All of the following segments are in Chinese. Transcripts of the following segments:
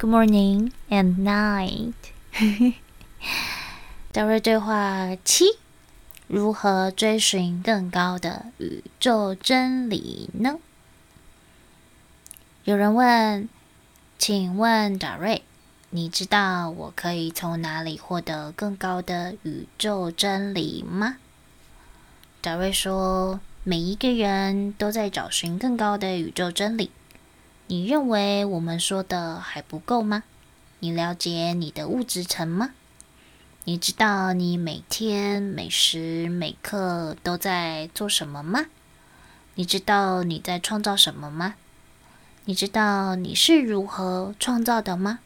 Good morning and night。达瑞对话七：如何追寻更高的宇宙真理呢？有人问：“请问达瑞，你知道我可以从哪里获得更高的宇宙真理吗？”达瑞说：“每一个人都在找寻更高的宇宙真理。你认为我们说的还不够吗？你了解你的物质层吗？你知道你每天每时每刻都在做什么吗？你知道你在创造什么吗？你知道你是如何创造的吗？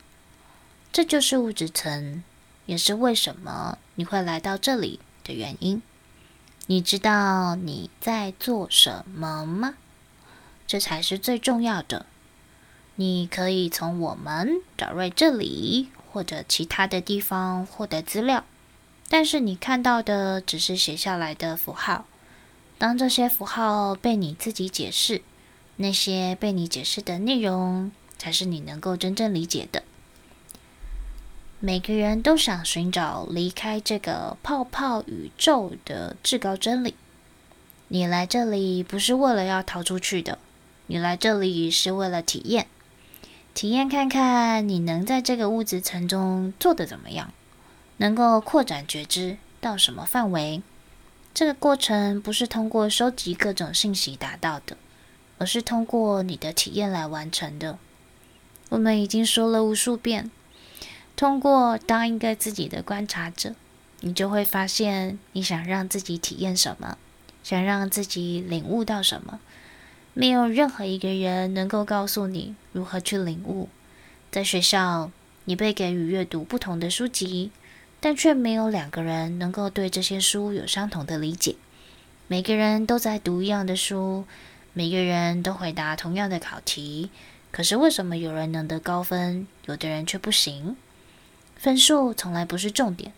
这就是物质层，也是为什么你会来到这里的原因。”你知道你在做什么吗？这才是最重要的。你可以从我们达瑞这里或者其他的地方获得资料，但是你看到的只是写下来的符号。当这些符号被你自己解释，那些被你解释的内容才是你能够真正理解的。每个人都想寻找离开这个泡泡宇宙的至高真理。你来这里不是为了要逃出去的，你来这里是为了体验，体验看看你能在这个物质层中做得怎么样，能够扩展觉知到什么范围。这个过程不是通过收集各种信息达到的，而是通过你的体验来完成的。我们已经说了无数遍。通过当一个自己的观察者，你就会发现你想让自己体验什么，想让自己领悟到什么。没有任何一个人能够告诉你如何去领悟。在学校，你被给予阅读不同的书籍，但却没有两个人能够对这些书有相同的理解。每个人都在读一样的书，每个人都回答同样的考题，可是为什么有人能得高分，有的人却不行？分数从来不是重点，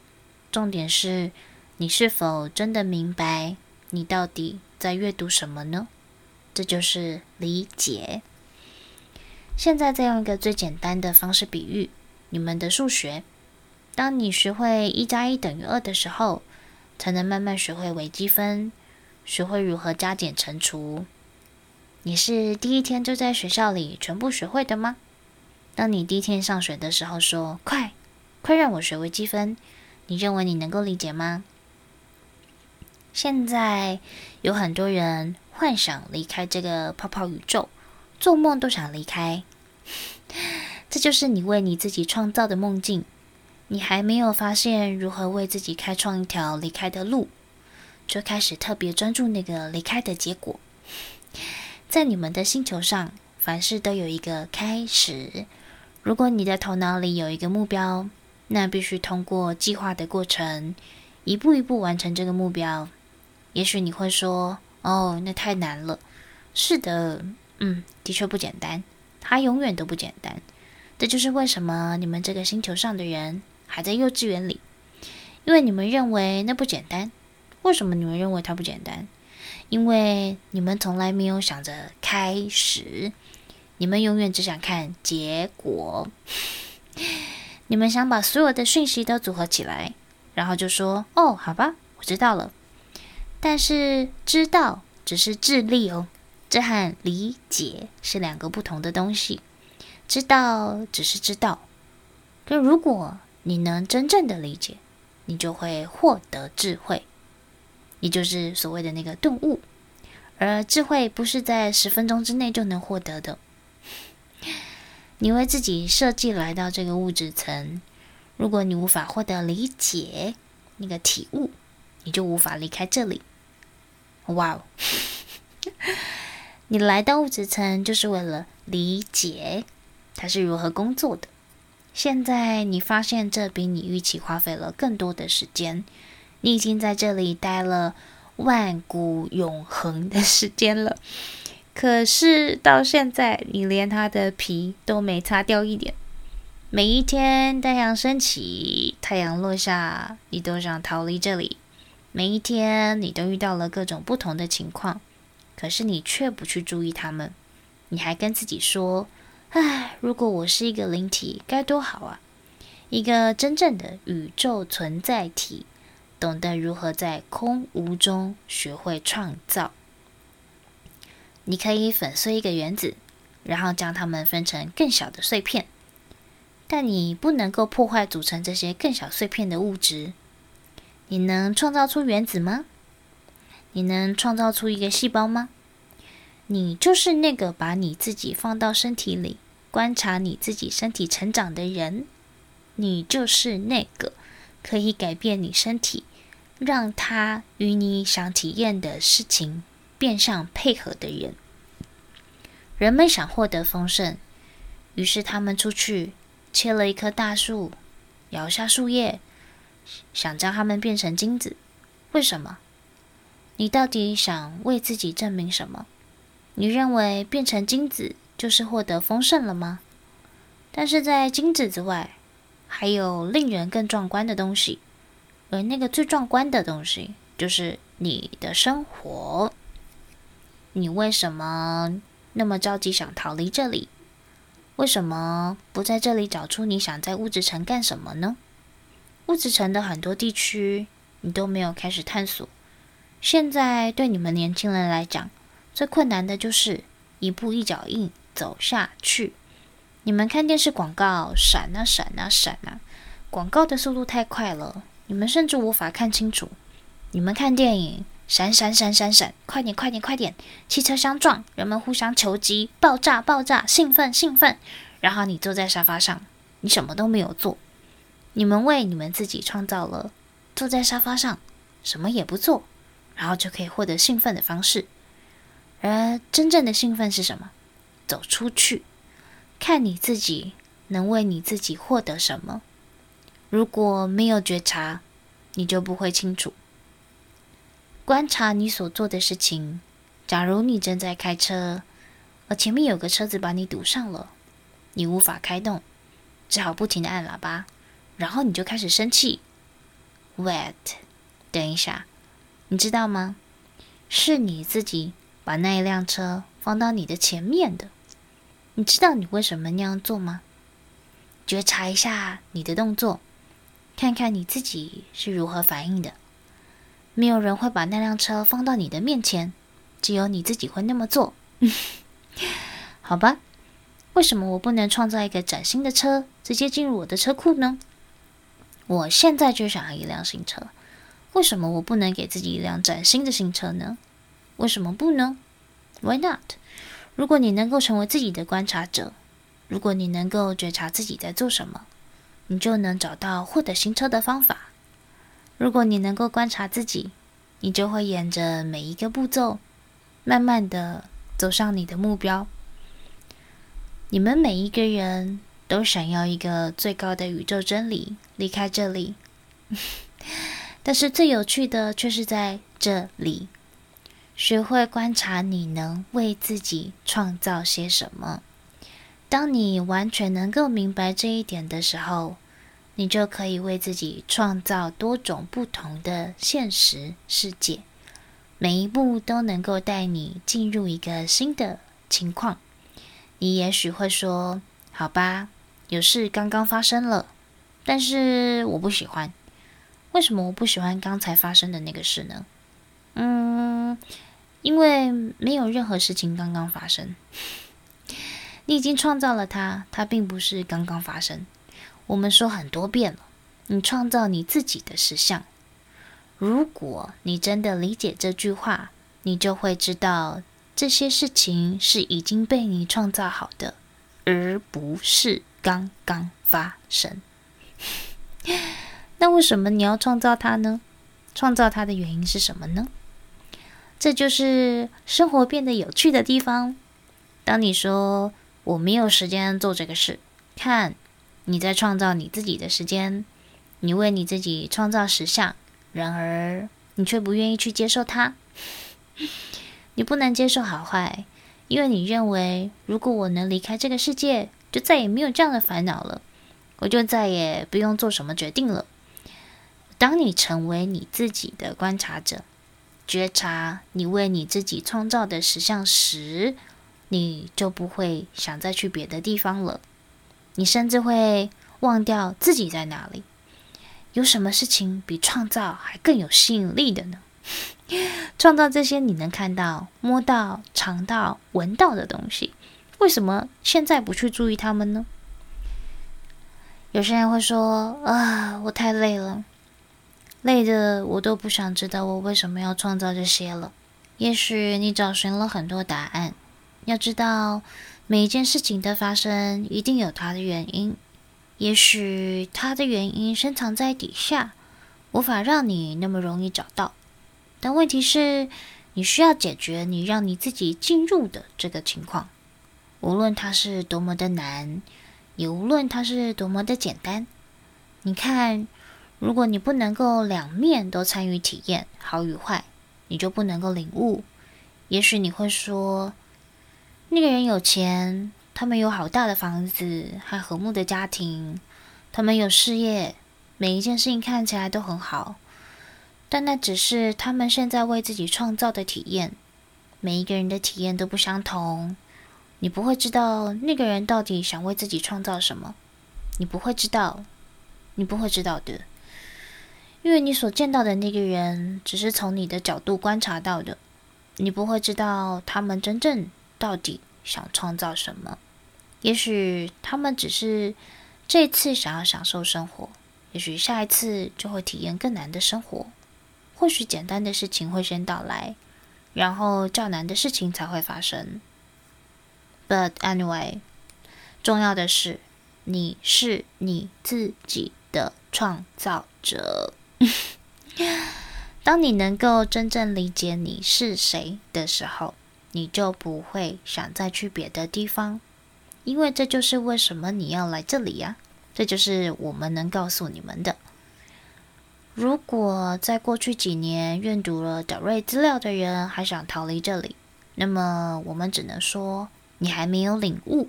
重点是你是否真的明白你到底在阅读什么呢？这就是理解。现在再用一个最简单的方式比喻你们的数学：当你学会一加一等于二的时候，才能慢慢学会微积分，学会如何加减乘除。你是第一天就在学校里全部学会的吗？当你第一天上学的时候说：“快！”快让我学微积分！你认为你能够理解吗？现在有很多人幻想离开这个泡泡宇宙，做梦都想离开。这就是你为你自己创造的梦境。你还没有发现如何为自己开创一条离开的路，就开始特别专注那个离开的结果。在你们的星球上，凡事都有一个开始。如果你的头脑里有一个目标，那必须通过计划的过程，一步一步完成这个目标。也许你会说：“哦，那太难了。”是的，嗯，的确不简单，它永远都不简单。这就是为什么你们这个星球上的人还在幼稚园里，因为你们认为那不简单。为什么你们认为它不简单？因为你们从来没有想着开始，你们永远只想看结果。你们想把所有的讯息都组合起来，然后就说：“哦，好吧，我知道了。”但是知道只是智力哦，这和理解是两个不同的东西。知道只是知道，可如果你能真正的理解，你就会获得智慧，也就是所谓的那个顿悟。而智慧不是在十分钟之内就能获得的。你为自己设计来到这个物质层，如果你无法获得理解那个体悟，你就无法离开这里。哇哦！你来到物质层就是为了理解它是如何工作的。现在你发现这比你预期花费了更多的时间，你已经在这里待了万古永恒的时间了。可是到现在，你连它的皮都没擦掉一点。每一天，太阳升起，太阳落下，你都想逃离这里。每一天，你都遇到了各种不同的情况，可是你却不去注意它们。你还跟自己说：“唉，如果我是一个灵体，该多好啊！一个真正的宇宙存在体，懂得如何在空无中学会创造。你可以粉碎一个原子，然后将它们分成更小的碎片，但你不能够破坏组成这些更小碎片的物质。你能创造出原子吗？你能创造出一个细胞吗？你就是那个把你自己放到身体里，观察你自己身体成长的人。你就是那个可以改变你身体，让它与你想体验的事情变相配合的人。人们想获得丰盛，于是他们出去切了一棵大树，摇下树叶，想将它们变成金子。为什么？你到底想为自己证明什么？你认为变成金子就是获得丰盛了吗？但是在金子之外，还有令人更壮观的东西，而那个最壮观的东西就是你的生活。你为什么那么着急想逃离这里？为什么不在这里找出你想在物质城干什么呢？物质城的很多地区你都没有开始探索。现在对你们年轻人来讲，最困难的就是一步一脚印走下去。你们看电视广告，闪啊闪啊闪啊，广告的速度太快了，你们甚至无法看清楚。你们看电影，闪闪闪闪闪，快点快点快点，汽车相撞，人们互相求击，爆炸爆炸，兴奋兴奋。然后你坐在沙发上，你什么都没有做。你们为你们自己创造了坐在沙发上，什么也不做，然后就可以获得兴奋的方式。而真正的兴奋是什么？走出去。看你自己能为你自己获得什么。如果没有觉察，你就不会清楚。观察你所做的事情。假如你正在开车，而前面有个车子把你堵上了，你无法开动，只好不停地按喇叭，然后你就开始生气。Wait，等一下，你知道吗？是你自己把那一辆车放到你的前面的。你知道你为什么那样做吗？觉察一下你的动作，看看你自己是如何反应的。没有人会把那辆车放到你的面前，只有你自己会那么做。好吧，为什么我不能创造一个崭新的车，直接进入我的车库呢？我现在就想要一辆新车，为什么我不能给自己一辆崭新的新车呢？为什么不呢？Why not？如果你能够成为自己的观察者，如果你能够觉察自己在做什么，你就能找到获得新车的方法。如果你能够观察自己，你就会沿着每一个步骤，慢慢的走上你的目标。你们每一个人都想要一个最高的宇宙真理，离开这里。但是最有趣的却是在这里。学会观察，你能为自己创造些什么。当你完全能够明白这一点的时候，你就可以为自己创造多种不同的现实世界。每一步都能够带你进入一个新的情况。你也许会说：“好吧，有事刚刚发生了，但是我不喜欢。为什么我不喜欢刚才发生的那个事呢？”嗯。因为没有任何事情刚刚发生，你已经创造了它，它并不是刚刚发生。我们说很多遍了，你创造你自己的实相。如果你真的理解这句话，你就会知道这些事情是已经被你创造好的，而不是刚刚发生。那为什么你要创造它呢？创造它的原因是什么呢？这就是生活变得有趣的地方。当你说我没有时间做这个事，看，你在创造你自己的时间，你为你自己创造实相，然而你却不愿意去接受它。你不能接受好坏，因为你认为如果我能离开这个世界，就再也没有这样的烦恼了，我就再也不用做什么决定了。当你成为你自己的观察者。觉察你为你自己创造的实相时，你就不会想再去别的地方了。你甚至会忘掉自己在哪里。有什么事情比创造还更有吸引力的呢？创造这些你能看到、摸到、尝到、闻到的东西，为什么现在不去注意他们呢？有些人会说：“啊，我太累了，累的我都不想知道我为什么要创造这些了。”也许你找寻了很多答案。要知道，每一件事情的发生一定有它的原因。也许它的原因深藏在底下，无法让你那么容易找到。但问题是，你需要解决你让你自己进入的这个情况，无论它是多么的难，也无论它是多么的简单。你看，如果你不能够两面都参与体验，好与坏，你就不能够领悟。也许你会说，那个人有钱，他们有好大的房子和和睦的家庭，他们有事业，每一件事情看起来都很好。但那只是他们现在为自己创造的体验。每一个人的体验都不相同，你不会知道那个人到底想为自己创造什么。你不会知道，你不会知道的，因为你所见到的那个人只是从你的角度观察到的，你不会知道他们真正。到底想创造什么？也许他们只是这次想要享受生活，也许下一次就会体验更难的生活。或许简单的事情会先到来，然后较难的事情才会发生。But anyway，重要的是你是你自己的创造者。当你能够真正理解你是谁的时候，你就不会想再去别的地方，因为这就是为什么你要来这里呀。这就是我们能告诉你们的。如果在过去几年阅读了德瑞资料的人还想逃离这里，那么我们只能说你还没有领悟。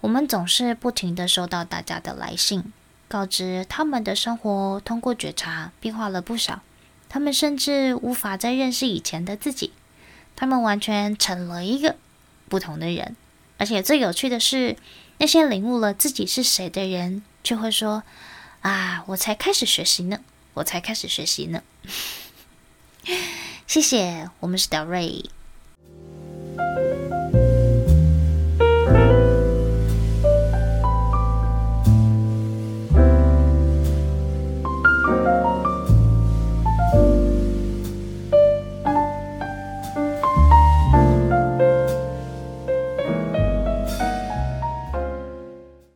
我们总是不停地收到大家的来信，告知他们的生活通过觉察变化了不少，他们甚至无法再认识以前的自己。他们完全成了一个不同的人，而且最有趣的是，那些领悟了自己是谁的人，却会说：“啊，我才开始学习呢，我才开始学习呢。”谢谢，我们是 Daa 瑞。